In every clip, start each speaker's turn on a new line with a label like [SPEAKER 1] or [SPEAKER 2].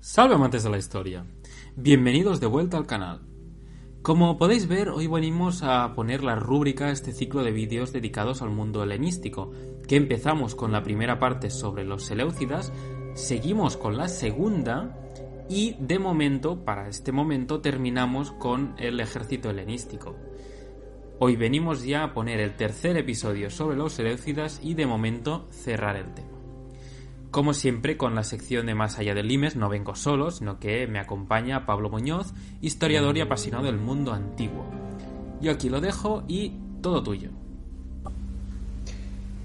[SPEAKER 1] Salve amantes de la historia. Bienvenidos de vuelta al canal. Como podéis ver, hoy venimos a poner la rúbrica a este ciclo de vídeos dedicados al mundo helenístico, que empezamos con la primera parte sobre los Seleucidas, seguimos con la segunda y de momento, para este momento, terminamos con el ejército helenístico. Hoy venimos ya a poner el tercer episodio sobre los Seleucidas y de momento cerrar el tema. Como siempre, con la sección de Más allá del Limes no vengo solo, sino que me acompaña Pablo Muñoz, historiador y apasionado del mundo antiguo. Yo aquí lo dejo y todo tuyo.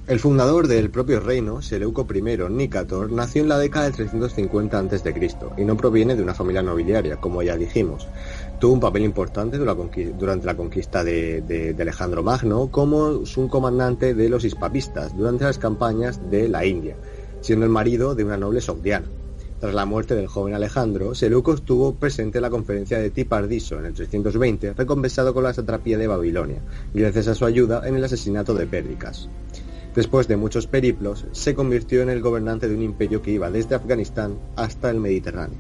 [SPEAKER 2] El fundador del propio reino, Seleuco I Nicator, nació en la década de 350 a.C. y no proviene de una familia nobiliaria, como ya dijimos. Tuvo un papel importante durante la conquista de, de Alejandro Magno como un comandante de los hispapistas durante las campañas de la India siendo el marido de una noble sogdiana. Tras la muerte del joven Alejandro, Seleuco estuvo presente en la conferencia de Tipardiso en el 320, recompensado con la satrapía de Babilonia, gracias a su ayuda en el asesinato de Péricas. Después de muchos periplos, se convirtió en el gobernante de un imperio que iba desde Afganistán hasta el Mediterráneo.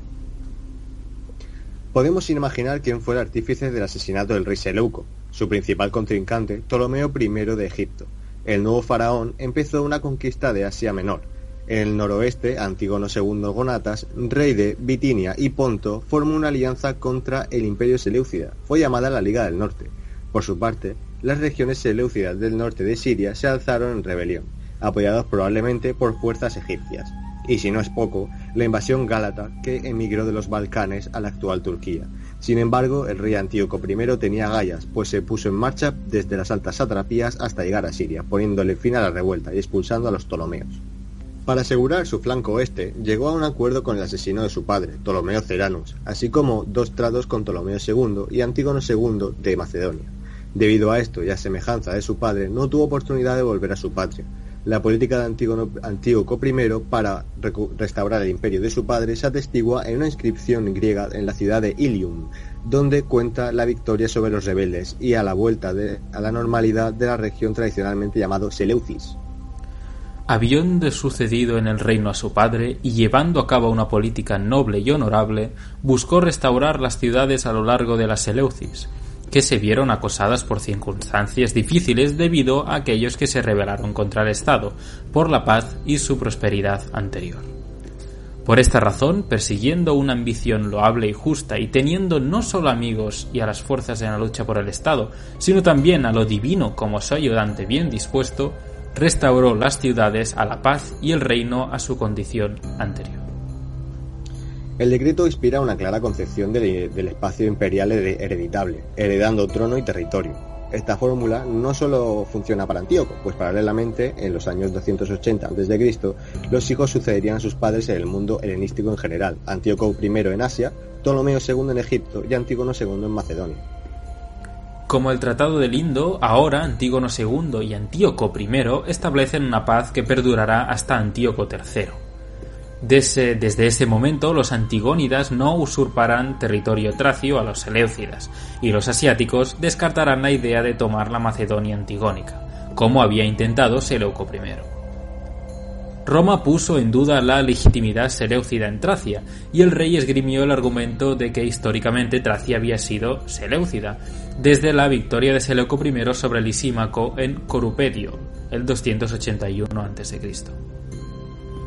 [SPEAKER 2] Podemos imaginar quién fue el artífice del asesinato del rey Seleuco. Su principal contrincante, Ptolomeo I de Egipto. El nuevo faraón empezó una conquista de Asia Menor, en el noroeste, Antígono II Gonatas, rey de Bitinia y Ponto, formó una alianza contra el imperio seleucida. Fue llamada la Liga del Norte. Por su parte, las regiones seleucidas del norte de Siria se alzaron en rebelión, apoyados probablemente por fuerzas egipcias. Y si no es poco, la invasión gálata que emigró de los Balcanes a la actual Turquía. Sin embargo, el rey Antíoco I tenía gallas, pues se puso en marcha desde las altas satrapías hasta llegar a Siria, poniéndole fin a la revuelta y expulsando a los Ptolomeos. Para asegurar su flanco oeste, llegó a un acuerdo con el asesino de su padre, Ptolomeo Ceranus, así como dos tratos con Ptolomeo II y Antígono II de Macedonia. Debido a esto y a semejanza de su padre, no tuvo oportunidad de volver a su patria. La política de Antíoco I para restaurar el imperio de su padre se atestigua en una inscripción griega en la ciudad de Ilium, donde cuenta la victoria sobre los rebeldes y a la vuelta a la normalidad de la región tradicionalmente llamado Seleucis
[SPEAKER 1] habiendo sucedido en el reino a su padre y llevando a cabo una política noble y honorable, buscó restaurar las ciudades a lo largo de las Seleucis, que se vieron acosadas por circunstancias difíciles debido a aquellos que se rebelaron contra el Estado, por la paz y su prosperidad anterior. Por esta razón, persiguiendo una ambición loable y justa y teniendo no solo amigos y a las fuerzas en la lucha por el Estado, sino también a lo divino como su ayudante bien dispuesto, restauró las ciudades a la paz y el reino a su condición anterior.
[SPEAKER 2] El decreto inspira una clara concepción del, espacio imperial hereditable, heredando trono y territorio. Esta fórmula no solo funciona para Antíoco, pues paralelamente, en los años 280 a.C., los hijos sucederían a sus padres en el mundo helenístico en general, Antíoco I en Asia, Ptolomeo II en Egipto y Antígono II en Macedonia.
[SPEAKER 1] Como el Tratado de Lindo, ahora Antígono II y Antíoco I establecen una paz que perdurará hasta Antíoco III. Desde, ese momento, los antigónidas no usurparán territorio tracio a los seleucidas, y los asiáticos descartarán la idea de tomar la Macedonia antigónica, como había intentado Seleuco I. Roma puso en duda la legitimidad seleucida en Tracia, y el rey esgrimió el argumento de que históricamente Tracia había sido seleucida, desde la victoria de Seleuco I sobre Lisímaco en Corupedio, el 281 a.C.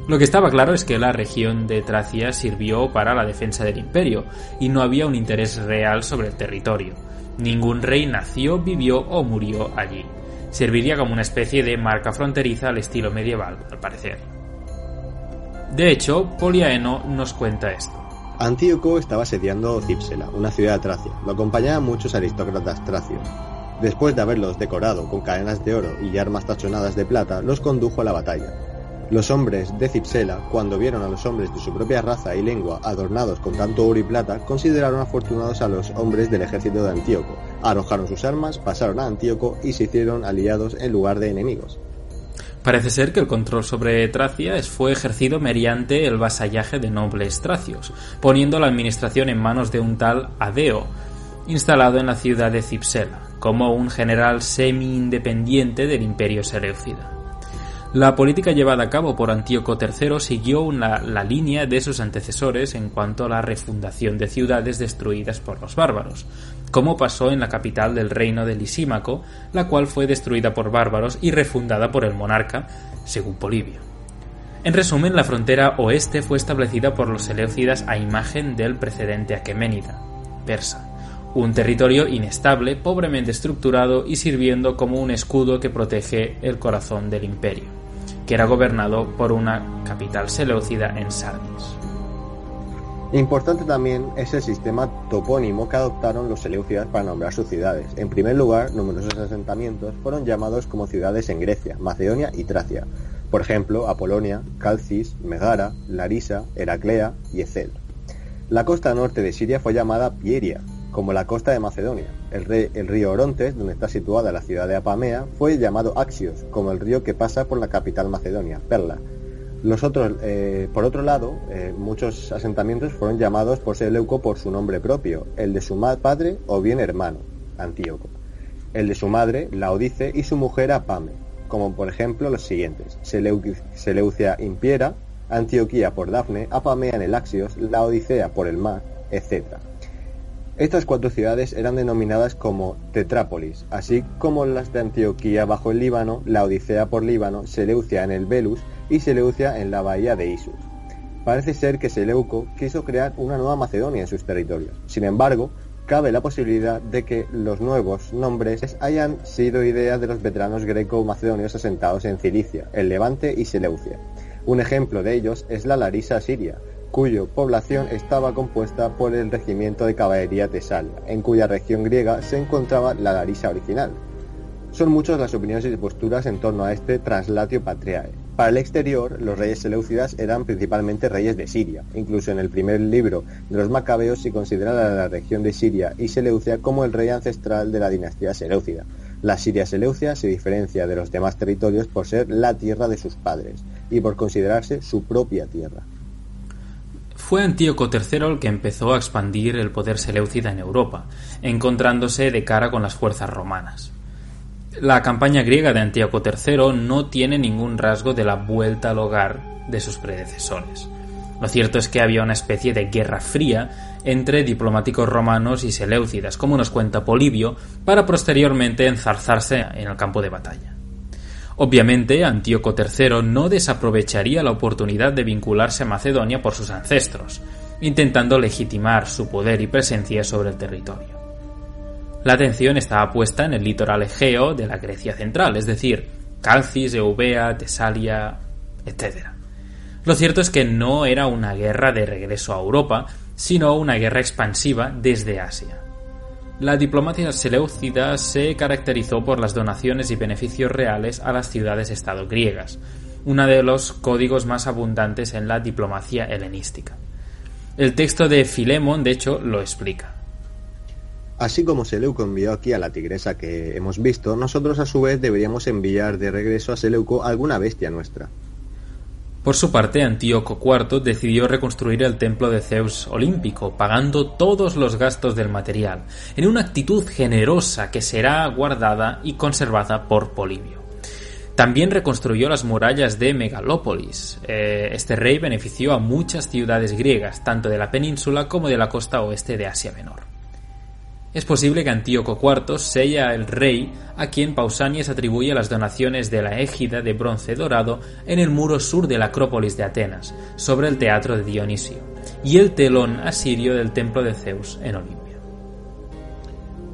[SPEAKER 1] Lo que estaba claro es que la región de Tracia sirvió para la defensa del imperio, y no había un interés real sobre el territorio. Ningún rey nació, vivió o murió allí serviría como una especie de marca fronteriza al estilo medieval, al parecer. De hecho, Poliaeno nos cuenta esto.
[SPEAKER 2] Antíoco estaba asediando Cipsela, una ciudad de Tracia. Lo acompañaban muchos aristócratas tracios. Después de haberlos decorado con cadenas de oro y armas tachonadas de plata, los condujo a la batalla. Los hombres de Cipsela, cuando vieron a los hombres de su propia raza y lengua adornados con tanto oro y plata, consideraron afortunados a los hombres del ejército de Antíoco, arrojaron sus armas, pasaron a Antíoco y se hicieron aliados en lugar de enemigos.
[SPEAKER 1] Parece ser que el control sobre Tracia fue ejercido mediante el vasallaje de nobles tracios, poniendo la administración en manos de un tal Adeo, instalado en la ciudad de Cipsela, como un general semi-independiente del imperio seleucida. La política llevada a cabo por Antíoco III siguió la línea de sus antecesores en cuanto a la refundación de ciudades destruidas por los bárbaros, como pasó en la capital del reino de Lisímaco, la cual fue destruida por bárbaros y refundada por el monarca, según Polibio. En resumen, la frontera oeste fue establecida por los seleucidas a imagen del precedente aqueménida, persa, un territorio inestable, pobremente estructurado y sirviendo como un escudo que protege el corazón del imperio que era gobernado por una capital seleucida en Sardis.
[SPEAKER 2] Importante también es el sistema topónimo que adoptaron los seleucidas para nombrar sus ciudades. En primer lugar, numerosos asentamientos fueron llamados como ciudades en Grecia, Macedonia y Tracia. Por ejemplo, Apolonia, Calcis, Megara, Larisa, Heraclea y Ecel. La costa norte de Siria fue llamada Pieria, como la costa de Macedonia. El, río Orontes, donde está situada la ciudad de Apamea, fue llamado Axios, como el río que pasa por la capital macedonia, Perla. Los otros, eh, por otro lado, eh, muchos asentamientos fueron llamados por Seleuco por su nombre propio, el de su padre o bien hermano, Antíoco, el de su madre, Laodice, y su mujer Apame, como por ejemplo los siguientes, Seleucia Impiera, Antioquía por Dafne, Apamea en el Axios, Laodicea por el mar, etc. Estas cuatro ciudades eran denominadas como Tetrápolis, así como las de Antioquía bajo el Líbano, la Odisea por Líbano, Seleucia en el Belus y Seleucia en la bahía de Isus. Parece ser que Seleuco quiso crear una nueva Macedonia en sus territorios. Sin embargo, cabe la posibilidad de que los nuevos nombres hayan sido idea de los veteranos greco-macedonios asentados en Cilicia, el Levante y Seleucia. Un ejemplo de ellos es la Larisa siria, cuyo población estaba compuesta por el regimiento de caballería Tesalia, en cuya región griega se encontraba la Larisa original. Son muchas las opiniones y posturas en torno a este traslatio patriae. Para el exterior, los reyes seleucidas eran principalmente reyes de Siria. Incluso en el primer libro de los Macabeos se considera la región de Siria y Seleucia como el rey ancestral de la dinastía seleucida. La Siria seleucia se diferencia de los demás territorios por ser la tierra de sus padres y por considerarse su propia tierra.
[SPEAKER 1] Fue Antíoco III el que empezó a expandir el poder seleucida en Europa, encontrándose de cara con las fuerzas romanas. La campaña griega de Antíoco III no tiene ningún rasgo de la vuelta al hogar de sus predecesores. Lo cierto es que había una especie de guerra fría entre diplomáticos romanos y seleucidas, como nos cuenta Polibio, para posteriormente enzarzarse en el campo de batalla. Obviamente, Antíoco III no desaprovecharía la oportunidad de vincularse a Macedonia por sus ancestros, intentando legitimar su poder y presencia sobre el territorio. La atención estaba puesta en el litoral egeo de la Grecia central, es decir, Calcis, Eubea, Tesalia, etc. Lo cierto es que no era una guerra de regreso a Europa, sino una guerra expansiva desde Asia. La diplomacia seleucida se caracterizó por las donaciones y beneficios reales a las ciudades-estado griegas, uno de los códigos más abundantes en la diplomacia helenística. El texto de Filemón, de hecho, lo explica.
[SPEAKER 2] Así como Seleuco envió aquí a la tigresa que hemos visto, nosotros a su vez deberíamos enviar de regreso a Seleuco alguna bestia nuestra.
[SPEAKER 1] Por su parte, Antíoco IV decidió reconstruir el templo de Zeus olímpico, pagando todos los gastos del material, en una actitud generosa que será guardada y conservada por Polibio. También reconstruyó las murallas de Megalópolis. Eh, este rey benefició a muchas ciudades griegas, tanto de la península como de la costa oeste de Asia Menor. Es posible que Antíoco IV sea el rey a quien Pausanias atribuye las donaciones de la égida de bronce dorado en el muro sur de la Acrópolis de Atenas, sobre el teatro de Dionisio, y el telón asirio del templo de Zeus en Olimpia.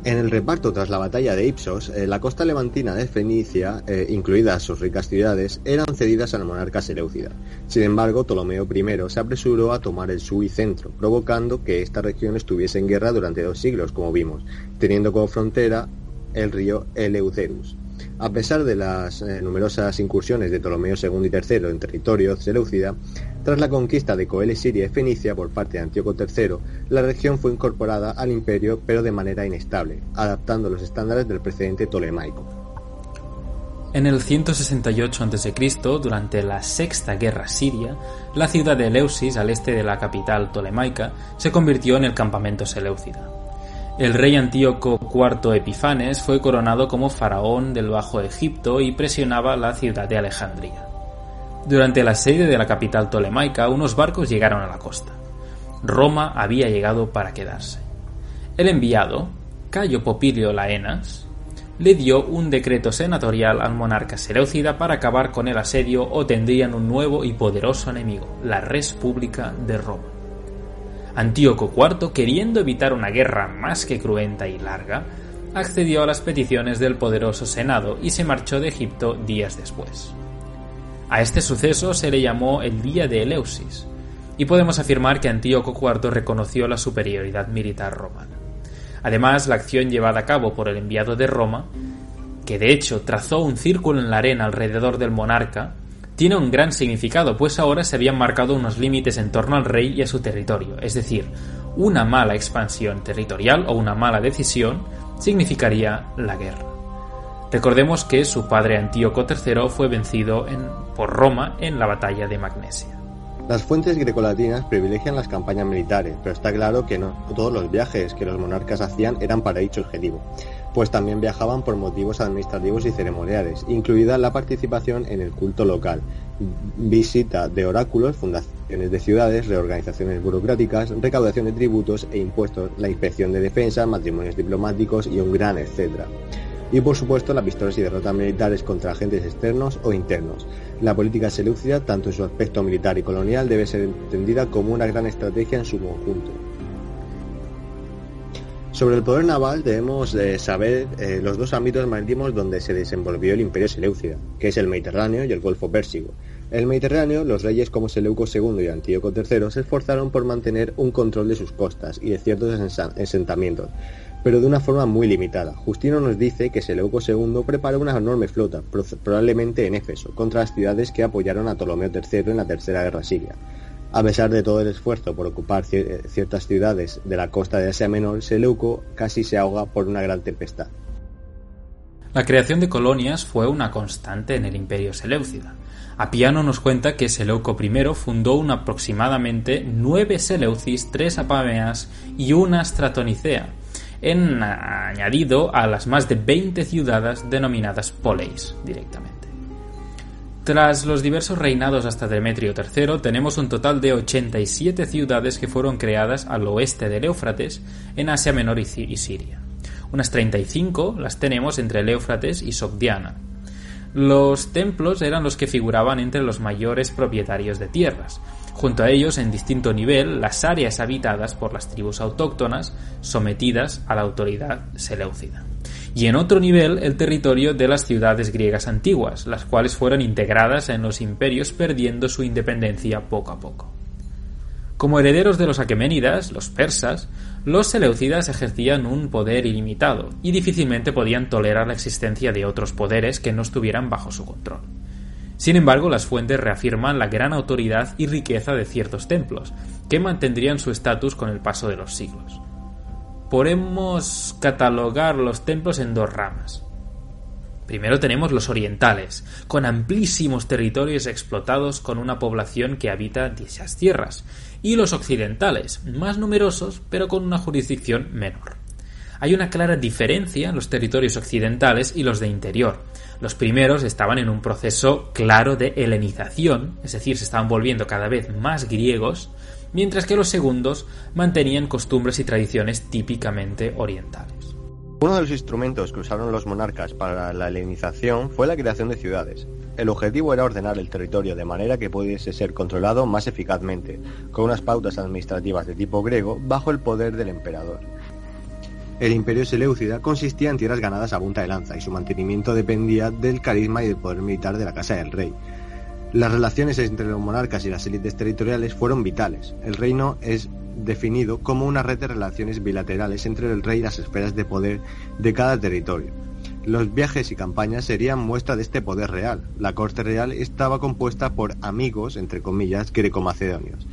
[SPEAKER 2] En el reparto tras la batalla de Ipsos, eh, la costa levantina de Fenicia, eh, incluidas sus ricas ciudades, eran cedidas al monarca seleucida. Sin embargo, Ptolomeo I se apresuró a tomar el y centro, provocando que esta región estuviese en guerra durante dos siglos, como vimos, teniendo como frontera el río Eleuterus. A pesar de las eh, numerosas incursiones de Ptolomeo II y III en territorio seleucida, tras la conquista de Coele, Siria y Fenicia por parte de Antíoco III, la región fue incorporada al imperio pero de manera inestable, adaptando los estándares del precedente tolemaico.
[SPEAKER 1] En el 168 a.C., durante la Sexta Guerra Siria, la ciudad de Eleusis, al este de la capital tolemaica, se convirtió en el campamento seleucida. El rey Antíoco IV Epifanes fue coronado como faraón del Bajo Egipto y presionaba la ciudad de Alejandría. Durante el asedio de la capital tolemaica, unos barcos llegaron a la costa. Roma había llegado para quedarse. El enviado, Cayo Popilio Laenas, le dio un decreto senatorial al monarca Seleucida para acabar con el asedio o tendrían un nuevo y poderoso enemigo, la Res Pública de Roma. Antíoco IV, queriendo evitar una guerra más que cruenta y larga, accedió a las peticiones del poderoso Senado y se marchó de Egipto días después. A este suceso se le llamó el Día de Eleusis, y podemos afirmar que Antíoco IV reconoció la superioridad militar romana. Además, la acción llevada a cabo por el enviado de Roma, que de hecho trazó un círculo en la arena alrededor del monarca, tiene un gran significado, pues ahora se habían marcado unos límites en torno al rey y a su territorio, es decir, una mala expansión territorial o una mala decisión significaría la guerra. Recordemos que su padre Antíoco III fue vencido por Roma en la batalla de Magnesia.
[SPEAKER 2] Las fuentes grecolatinas privilegian las campañas militares, pero está claro que no todos los viajes que los monarcas hacían eran para dicho objetivo pues también viajaban por motivos administrativos y ceremoniales, incluida la participación en el culto local, visita de oráculos, fundaciones de ciudades, reorganizaciones burocráticas, recaudación de tributos e impuestos, la inspección de defensa, matrimonios diplomáticos y un gran etcétera. Y por supuesto las victorias y derrotas militares contra agentes externos o internos. La política seleucida, tanto en su aspecto militar y colonial, debe ser entendida como una gran estrategia en su conjunto. Sobre el poder naval debemos saber eh, los dos ámbitos marítimos donde se desenvolvió el imperio seleucida, que es el Mediterráneo y el Golfo Pérsico. En el Mediterráneo, los reyes como Seleuco II y Antíoco III se esforzaron por mantener un control de sus costas y de ciertos asentamientos, pero de una forma muy limitada. Justino nos dice que Seleuco II preparó una enorme flota, probablemente en Éfeso, contra las ciudades que apoyaron a Ptolomeo III en la Tercera Guerra Siria. A pesar de todo el esfuerzo por ocupar eh, ciertas ciudades de la costa de Asia Menor, Seleuco casi se ahoga por una gran tempestad.
[SPEAKER 1] La creación de colonias fue una constante en el imperio seleucida. Apiano nos cuenta que Seleuco I fundó un aproximadamente nueve Seleucis, tres Apameas y una Stratonicea, añadido a las más de 20 ciudades denominadas Poleis directamente. Tras los diversos reinados hasta Demetrio III, tenemos un total de 87 ciudades que fueron creadas al oeste del Éufrates, en Asia Menor y Siria. Unas 35 las tenemos entre el Éufrates y Sogdiana. Los templos eran los que figuraban entre los mayores propietarios de tierras. Junto a ellos, en distinto nivel, las áreas habitadas por las tribus autóctonas sometidas a la autoridad seleucida y en otro nivel el territorio de las ciudades griegas antiguas, las cuales fueron integradas en los imperios perdiendo su independencia poco a poco. Como herederos de los aqueménidas, los persas, los seleucidas ejercían un poder ilimitado y difícilmente podían tolerar la existencia de otros poderes que no estuvieran bajo su control. Sin embargo, las fuentes reafirman la gran autoridad y riqueza de ciertos templos, que mantendrían su estatus con el paso de los siglos podemos catalogar los templos en dos ramas. Primero tenemos los orientales, con amplísimos territorios explotados con una población que habita dichas tierras, y los occidentales, más numerosos pero con una jurisdicción menor. Hay una clara diferencia en los territorios occidentales y los de interior. Los primeros estaban en un proceso claro de helenización, es decir, se estaban volviendo cada vez más griegos, mientras que los segundos mantenían costumbres y tradiciones típicamente orientales.
[SPEAKER 2] Uno de los instrumentos que usaron los monarcas para la helenización fue la creación de ciudades. El objetivo era ordenar el territorio de manera que pudiese ser controlado más eficazmente, con unas pautas administrativas de tipo griego bajo el poder del emperador. El imperio seleucida consistía en tierras ganadas a punta de lanza y su mantenimiento dependía del carisma y del poder militar de la casa del rey, las relaciones entre los monarcas y las élites territoriales fueron vitales. El reino es definido como una red de relaciones bilaterales entre el rey y las esferas de poder de cada territorio. Los viajes y campañas serían muestra de este poder real. La corte real estaba compuesta por amigos, entre comillas, greco-macedonios.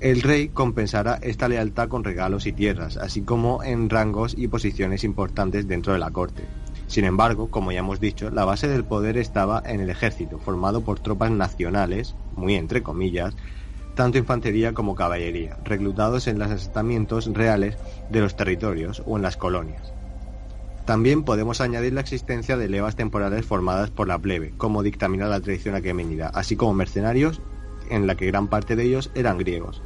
[SPEAKER 2] El rey compensará esta lealtad con regalos y tierras, así como en rangos y posiciones importantes dentro de la corte. Sin embargo, como ya hemos dicho, la base del poder estaba en el ejército, formado por tropas nacionales, muy entre comillas, tanto infantería como caballería, reclutados en los asentamientos reales de los territorios o en las colonias. También podemos añadir la existencia de levas temporales formadas por la plebe, como dictamina la tradición aqueménida, así como mercenarios, en la que gran parte de ellos eran griegos.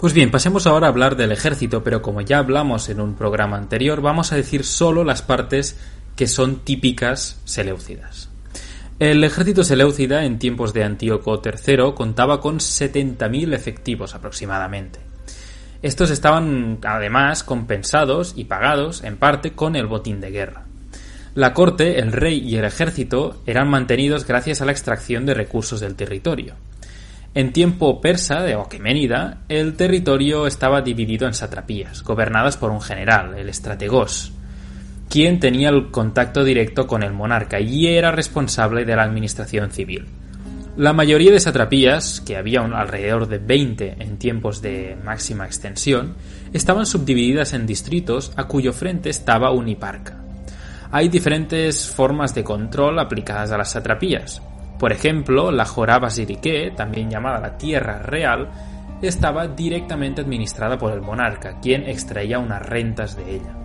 [SPEAKER 1] Pues bien, pasemos ahora a hablar del ejército, pero como ya hablamos en un programa anterior, vamos a decir solo las partes que son típicas seleucidas. El ejército seleucida en tiempos de Antíoco III contaba con 70.000 efectivos aproximadamente. Estos estaban además compensados y pagados en parte con el botín de guerra. La corte, el rey y el ejército eran mantenidos gracias a la extracción de recursos del territorio. En tiempo persa de Oqueménida, el territorio estaba dividido en satrapías, gobernadas por un general, el estrategos, quien tenía el contacto directo con el monarca y era responsable de la administración civil. La mayoría de satrapías, que había alrededor de 20 en tiempos de máxima extensión, estaban subdivididas en distritos a cuyo frente estaba un hiparca. Hay diferentes formas de control aplicadas a las satrapías. Por ejemplo, la Jorá Basirique, también llamada la Tierra Real, estaba directamente administrada por el monarca, quien extraía unas rentas de ella.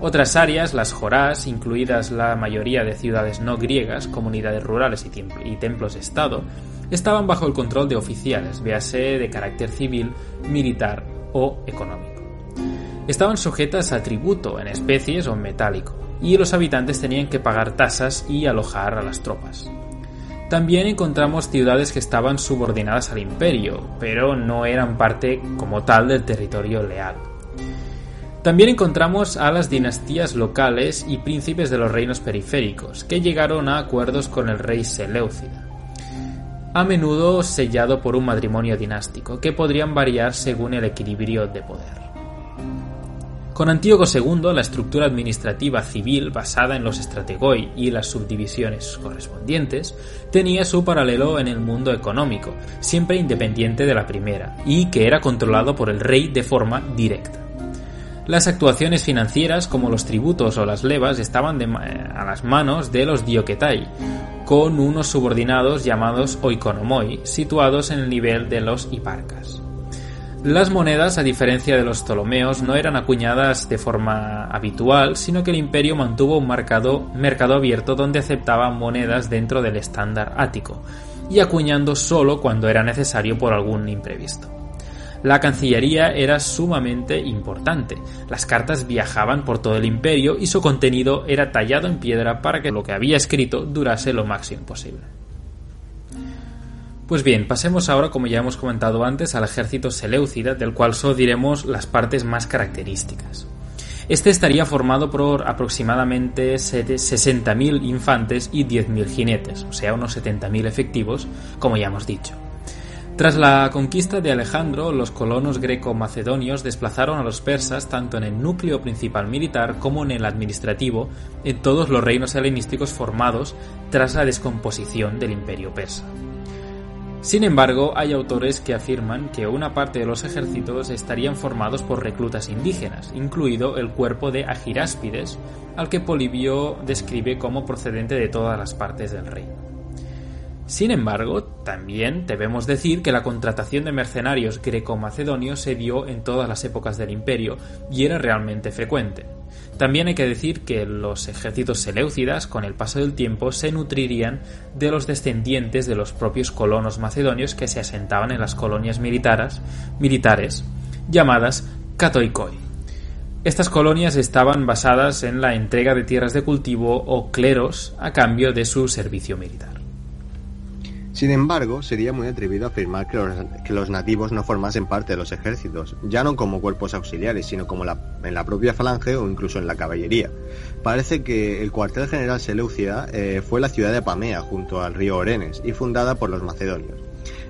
[SPEAKER 1] Otras áreas, las jorás, incluidas la mayoría de ciudades no griegas, comunidades rurales y, templos-estado, estaban bajo el control de oficiales, véase de carácter civil, militar o económico. Estaban sujetas a tributo en especies o en metálico, y los habitantes tenían que pagar tasas y alojar a las tropas. También encontramos ciudades que estaban subordinadas al imperio, pero no eran parte como tal del territorio leal. También encontramos a las dinastías locales y príncipes de los reinos periféricos, que llegaron a acuerdos con el rey Seleucida, a menudo sellado por un matrimonio dinástico, que podrían variar según el equilibrio de poder. Con Antíoco II, la estructura administrativa civil basada en los estrategoi y las subdivisiones correspondientes tenía su paralelo en el mundo económico, siempre independiente de la primera, y que era controlado por el rey de forma directa. Las actuaciones financieras, como los tributos o las levas, estaban a las manos de los dioquetai, con unos subordinados llamados oikonomoi, situados en el nivel de los hiparcas. Las monedas, a diferencia de los Ptolomeos, no eran acuñadas de forma habitual, sino que el imperio mantuvo un mercado, mercado abierto donde aceptaba monedas dentro del estándar ático, y acuñando solo cuando era necesario por algún imprevisto. La Cancillería era sumamente importante. Las cartas viajaban por todo el imperio y su contenido era tallado en piedra para que lo que había escrito durase lo máximo posible. Pues bien, pasemos ahora, como ya hemos comentado antes, al ejército seleucida, del cual solo diremos las partes más características. Este estaría formado por aproximadamente 60.000 infantes y 10.000 jinetes, o sea, unos 70.000 efectivos, como ya hemos dicho. Tras la conquista de Alejandro, los colonos greco-macedonios desplazaron a los persas tanto en el núcleo principal militar como en el administrativo en todos los reinos helenísticos formados tras la descomposición del imperio persa. Sin embargo, hay autores que afirman que una parte de los ejércitos estarían formados por reclutas indígenas, incluido el cuerpo de Agiráspides, al que Polibio describe como procedente de todas las partes del reino. Sin embargo, también debemos decir que la contratación de mercenarios greco-macedonios se dio en todas las épocas del imperio y era realmente frecuente. También hay que decir que los ejércitos seleucidas, con el paso del tiempo, se nutrirían de los descendientes de los propios colonos macedonios que se asentaban en las colonias militares, militares llamadas katoikoi. Estas colonias estaban basadas en la entrega de tierras de cultivo o cleros a cambio de su servicio militar.
[SPEAKER 2] Sin embargo, sería muy atrevido afirmar que los, nativos no formasen parte de los ejércitos, ya no como cuerpos auxiliares, sino como en la propia falange o incluso en la caballería. Parece que el cuartel general Seleucida eh, fue la ciudad de Apamea, junto al río Orenes, y fundada por los macedonios.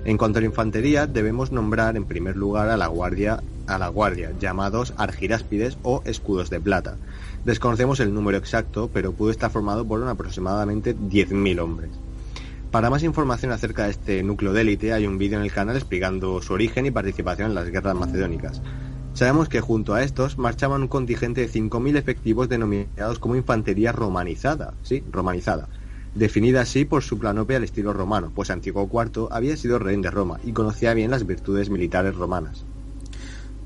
[SPEAKER 2] En cuanto a la infantería, debemos nombrar en primer lugar a la guardia, a la guardia llamados argiráspides o escudos de plata. Desconocemos el número exacto, pero pudo estar formado por aproximadamente 10.000 hombres. Para más información acerca de este núcleo de élite hay un vídeo en el canal explicando su origen y participación en las guerras macedónicas. Sabemos que junto a estos marchaban un contingente de 5.000 efectivos denominados como infantería romanizada, sí, romanizada, definida así por su planopea al estilo romano, pues Antiguo IV había sido rey de Roma y conocía bien las virtudes militares romanas.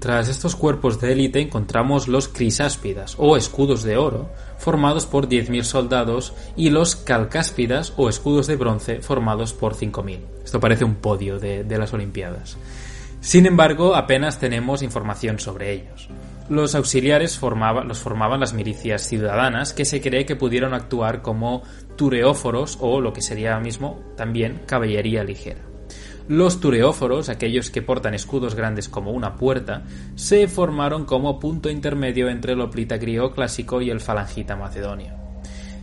[SPEAKER 1] Tras estos cuerpos de élite encontramos los crisáspidas o escudos de oro, formados por 10.000 soldados, y los calcáspidas o escudos de bronce, formados por 5.000. Esto parece un podio de, las Olimpiadas. Sin embargo, apenas tenemos información sobre ellos. Los auxiliares los formaban las milicias ciudadanas que se cree que pudieron actuar como tureóforos o lo que sería mismo también caballería ligera. Los tureóforos, aquellos que portan escudos grandes como una puerta, se formaron como punto intermedio entre el hoplita griego clásico y el falangita macedonio.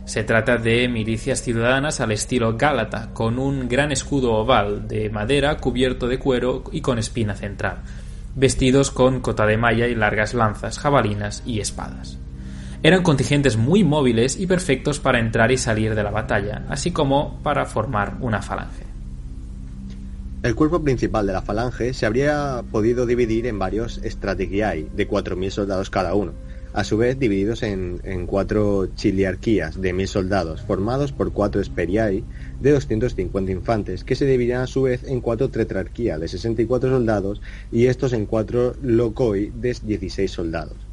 [SPEAKER 1] Se trata de milicias ciudadanas al estilo gálata, con un gran escudo oval de madera cubierto de cuero y con espina central, vestidos con cota de malla y largas lanzas, jabalinas y espadas. Eran contingentes muy móviles y perfectos para entrar y salir de la batalla, así como para formar una falange.
[SPEAKER 2] El cuerpo principal de la falange se habría podido dividir en varios strategiae de 4.000 soldados cada uno, a su vez divididos en, cuatro chiliarquías de mil soldados, formados por cuatro esperiae de 250 infantes, que se dividían a su vez en cuatro tetrarquías de 64 soldados y estos en cuatro locoi de 16 soldados.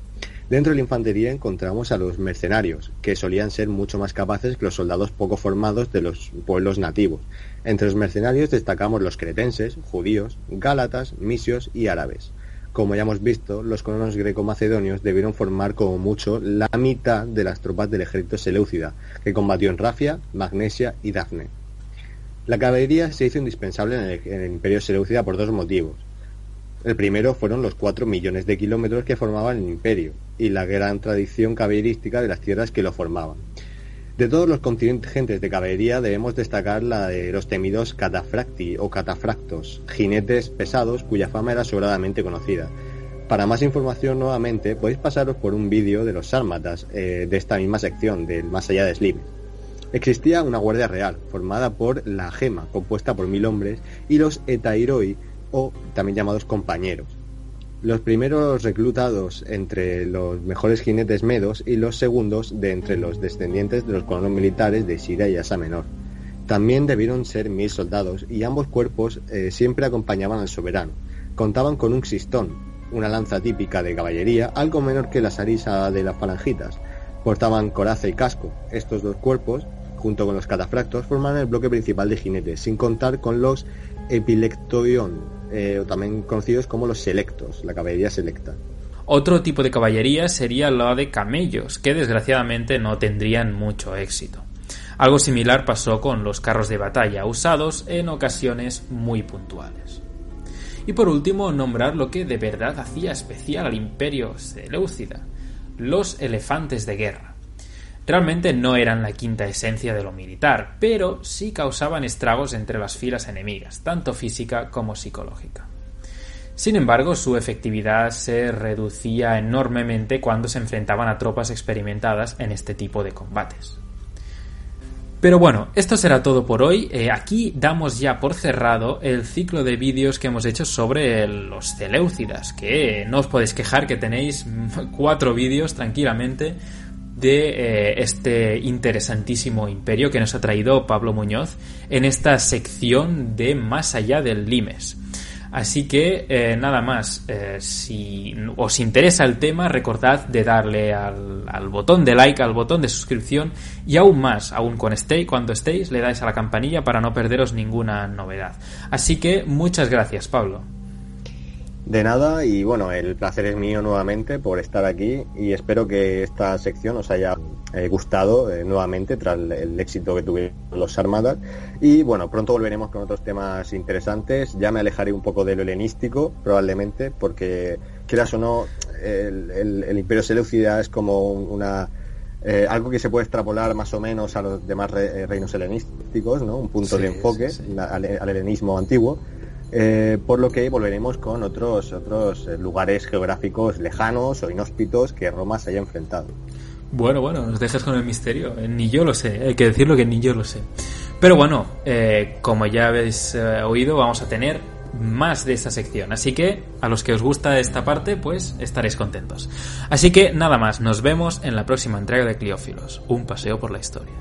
[SPEAKER 2] Dentro de la infantería encontramos a los mercenarios, que solían ser mucho más capaces que los soldados poco formados de los pueblos nativos. Entre los mercenarios destacamos los cretenses, judíos, gálatas, misios y árabes. Como ya hemos visto, los colonos greco-macedonios debieron formar como mucho la mitad de las tropas del ejército seleucida, que combatió en Rafia, Magnesia y Dafne. La caballería se hizo indispensable en el, imperio seleucida por dos motivos. El primero fueron los cuatro millones de kilómetros que formaban el imperio y la gran tradición caballerística de las tierras que lo formaban. De todos los contingentes de caballería debemos destacar la de los temidos catafracti o catafractos, jinetes pesados cuya fama era sobradamente conocida. Para más información nuevamente podéis pasaros por un vídeo de los sármatas eh, de esta misma sección, del más allá de Slimes. Existía una guardia real, formada por la gema, compuesta por mil hombres, y los etairoi, o también llamados compañeros, los primeros reclutados entre los mejores jinetes medos y los segundos de entre los descendientes de los colonos militares de Siria y Asia Menor. También debieron ser mil soldados y ambos cuerpos eh, siempre acompañaban al soberano. Contaban con un xistón, una lanza típica de caballería, algo menor que la sarisa de las falangitas. Portaban coraza y casco. Estos dos cuerpos, junto con los catafractos, formaban el bloque principal de jinetes, sin contar con los epilectoion, eh, también conocidos como los selectos, la caballería selecta.
[SPEAKER 1] Otro tipo de caballería sería la de camellos, que desgraciadamente no tendrían mucho éxito. Algo similar pasó con los carros de batalla, usados en ocasiones muy puntuales. Y por último, nombrar lo que de verdad hacía especial al imperio Seleucida, los elefantes de guerra. Realmente no eran la quinta esencia de lo militar, pero sí causaban estragos entre las filas enemigas, tanto física como psicológica. Sin embargo, su efectividad se reducía enormemente cuando se enfrentaban a tropas experimentadas en este tipo de combates. Pero bueno, esto será todo por hoy. Eh, aquí damos ya por cerrado el ciclo de vídeos que hemos hecho sobre los Celeucidas, que no os podéis quejar que tenéis cuatro vídeos tranquilamente de eh, este interesantísimo imperio que nos ha traído Pablo Muñoz en esta sección de Más allá del Limes. Así que eh, nada más, eh, si os interesa el tema, recordad de darle al, botón de like, al botón de suscripción y aún más, aún con estéis, cuando estéis, le dais a la campanilla para no perderos ninguna novedad. Así que muchas gracias, Pablo.
[SPEAKER 2] De nada y bueno, el placer es mío nuevamente por estar aquí y espero que esta sección os haya eh, gustado eh, nuevamente tras el, éxito que tuvieron los armadas y bueno, pronto volveremos con otros temas interesantes, ya me alejaré un poco de lo helenístico probablemente porque quieras o no, el, Imperio Seleucida es como una... Eh, algo que se puede extrapolar más o menos a los demás reinos helenísticos, ¿no? Un punto de enfoque Al, al helenismo antiguo Eh, por lo que volveremos con otros, otros eh, lugares geográficos lejanos o inhóspitos que Roma se haya enfrentado.
[SPEAKER 1] Bueno, bueno, nos dejas con el misterio. Eh, ni yo lo sé, hay que decirlo que ni yo lo sé. Pero bueno, como ya habéis oído, vamos a tener más de esta sección. Así que a los que os gusta esta parte, pues estaréis contentos. Así que nada más, nos vemos en la próxima entrega de Cliófilos, un paseo por la historia.